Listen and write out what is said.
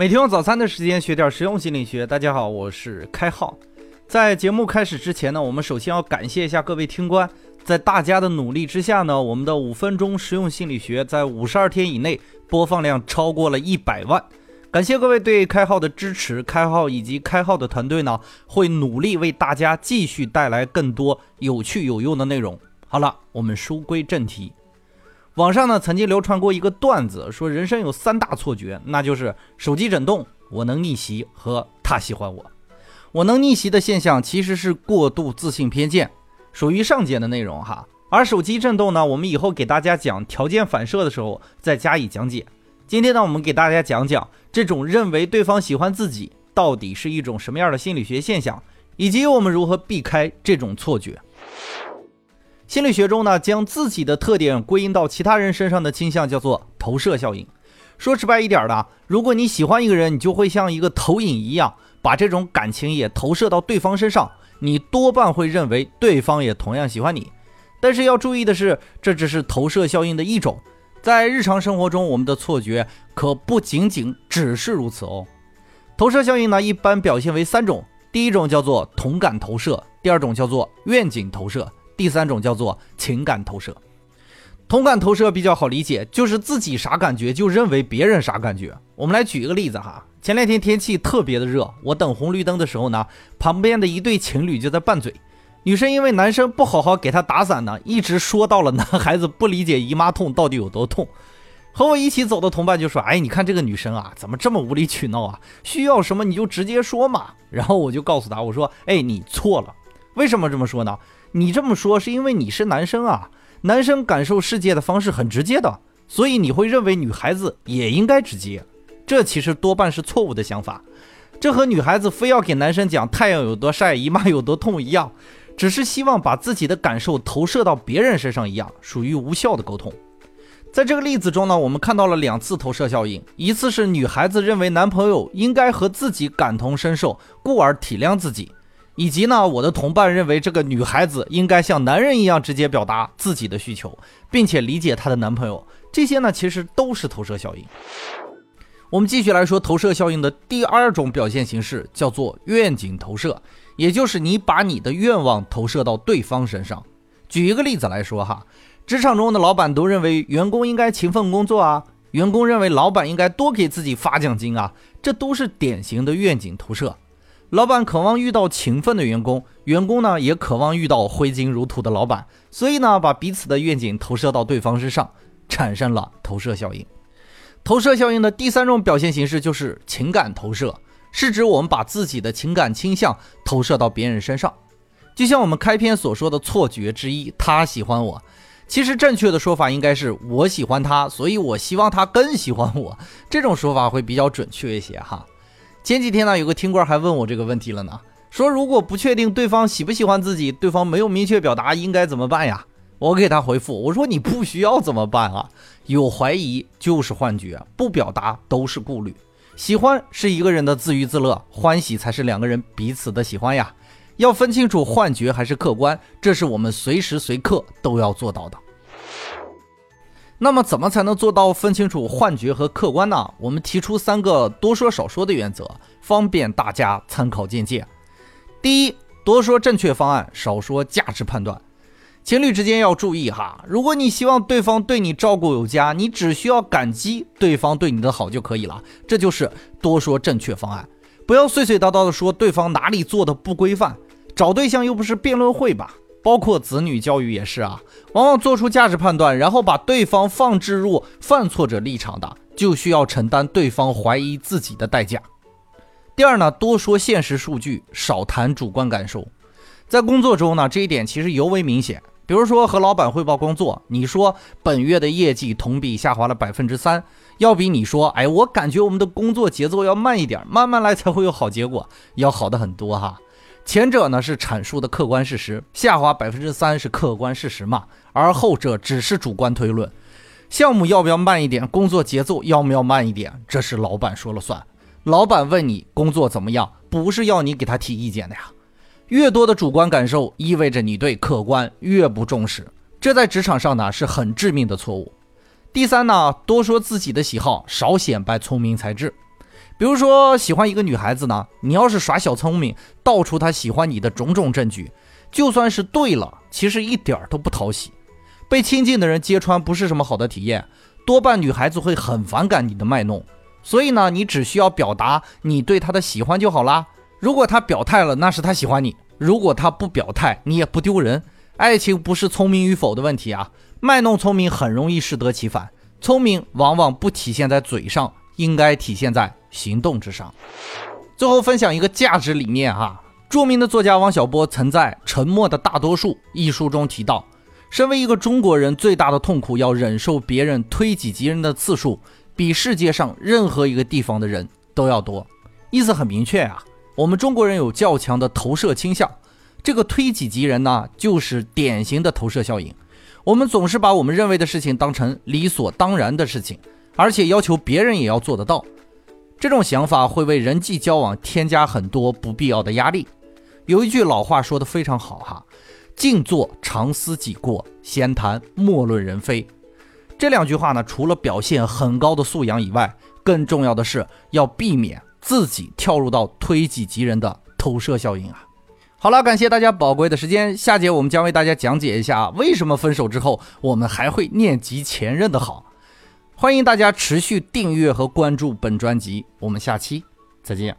每天用早餐的时间学点实用心理学。大家好，我是开浩。在节目开始之前呢，我们首先要感谢一下各位听官，在大家的努力之下呢，我们的五分钟实用心理学在五十二天以内播放量超过了一百万。感谢各位对开号的支持，开号以及开号的团队呢，会努力为大家继续带来更多有趣有用的内容。好了，我们书归正题。网上呢曾经流传过一个段子，说人生有三大错觉，那就是手机震动、我能逆袭和他喜欢我。我能逆袭的现象其实是过度自信偏见，属于上节的内容哈。而手机震动呢，我们以后给大家讲条件反射的时候再加以讲解。今天呢，我们给大家讲讲这种认为对方喜欢自己到底是一种什么样的心理学现象，以及我们如何避开这种错觉。心理学中呢，将自己的特点归因到其他人身上的倾向叫做投射效应。说直白一点的，如果你喜欢一个人，你就会像一个投影一样，把这种感情也投射到对方身上，你多半会认为对方也同样喜欢你。但是要注意的是，这只是投射效应的一种，在日常生活中，我们的错觉可不仅仅只是如此哦。投射效应呢，一般表现为三种，第一种叫做同感投射，第二种叫做愿景投射。第三种叫做情感投射，同感投射比较好理解，就是自己啥感觉就认为别人啥感觉。我们来举一个例子哈，前两天天气特别的热，我等红绿灯的时候呢，旁边的一对情侣就在拌嘴，女生因为男生不好好给她打伞呢，一直说到了男孩子不理解姨妈痛到底有多痛。和我一起走的同伴就说：“哎，你看这个女生啊，怎么这么无理取闹啊？需要什么你就直接说嘛。”然后我就告诉他，我说：“哎，你错了，为什么这么说呢？”你这么说是因为你是男生啊，男生感受世界的方式很直接的，所以你会认为女孩子也应该直接，这其实多半是错误的想法。这和女孩子非要给男生讲太阳有多晒、姨妈有多痛一样，只是希望把自己的感受投射到别人身上一样，属于无效的沟通。在这个例子中呢，我们看到了两次投射效应，一次是女孩子认为男朋友应该和自己感同身受，故而体谅自己。以及呢，我的同伴认为这个女孩子应该像男人一样直接表达自己的需求，并且理解她的男朋友。这些呢，其实都是投射效应。我们继续来说投射效应的第二种表现形式，叫做愿景投射，也就是你把你的愿望投射到对方身上。举一个例子来说哈，职场中的老板都认为员工应该勤奋工作啊，员工认为老板应该多给自己发奖金啊，这都是典型的愿景投射。老板渴望遇到勤奋的员工，员工呢也渴望遇到挥金如土的老板，所以呢把彼此的愿景投射到对方身上，产生了投射效应。投射效应的第三种表现形式就是情感投射，是指我们把自己的情感倾向投射到别人身上。就像我们开篇所说的错觉之一，他喜欢我，其实正确的说法应该是我喜欢他，所以我希望他更喜欢我，这种说法会比较准确一些哈。前几天呢，有个听官还问我这个问题了呢，说如果不确定对方喜不喜欢自己，对方没有明确表达，应该怎么办呀？我给他回复，我说你不需要怎么办啊？有怀疑就是幻觉，不表达都是顾虑。喜欢是一个人的自娱自乐，欢喜才是两个人彼此的喜欢呀。要分清楚幻觉还是客观，这是我们随时随刻都要做到的。那么怎么才能做到分清楚幻觉和客观呢？我们提出三个多说少说的原则，方便大家参考借鉴。第一，多说正确方案，少说价值判断。情侣之间要注意哈，如果你希望对方对你照顾有加，你只需要感激对方对你的好就可以了，这就是多说正确方案。不要碎碎叨叨的说对方哪里做的不规范，找对象又不是辩论会吧？包括子女教育也是啊，往往做出价值判断，然后把对方放置入犯错者立场的，就需要承担对方怀疑自己的代价。第二呢，多说现实数据，少谈主观感受。在工作中呢，这一点其实尤为明显。比如说和老板汇报工作，你说本月的业绩同比下滑了百分之三，要比你说，哎，我感觉我们的工作节奏要慢一点，慢慢来才会有好结果，要好的很多哈。前者呢是阐述的客观事实，下滑百分之三是客观事实嘛，而后者只是主观推论。项目要不要慢一点，工作节奏要不要慢一点，这是老板说了算。老板问你工作怎么样，不是要你给他提意见的呀。越多的主观感受，意味着你对客观越不重视，这在职场上呢是很致命的错误。第三呢，多说自己的喜好，少显摆聪明才智。比如说喜欢一个女孩子呢，你要是耍小聪明，道出她喜欢你的种种证据，就算是对了，其实一点都不讨喜。被亲近的人揭穿不是什么好的体验，多半女孩子会很反感你的卖弄。所以呢，你只需要表达你对她的喜欢就好啦。如果她表态了，那是她喜欢你；如果她不表态，你也不丢人。爱情不是聪明与否的问题啊，卖弄聪明很容易适得其反。聪明往往不体现在嘴上，应该体现在。行动之上。最后分享一个价值理念哈，著名的作家王小波曾在《沉默的大多数》一书中提到，身为一个中国人，最大的痛苦要忍受别人推己及人的次数，比世界上任何一个地方的人都要多。意思很明确啊，我们中国人有较强的投射倾向，这个推己及人呢，就是典型的投射效应。我们总是把我们认为的事情当成理所当然的事情，而且要求别人也要做得到。这种想法会为人际交往添加很多不必要的压力。有一句老话说的非常好哈，“静坐常思己过，闲谈莫论人非。”这两句话呢，除了表现很高的素养以外，更重要的是要避免自己跳入到推己及人的投射效应啊。好了，感谢大家宝贵的时间，下节我们将为大家讲解一下为什么分手之后我们还会念及前任的好。欢迎大家持续订阅和关注本专辑，我们下期再见。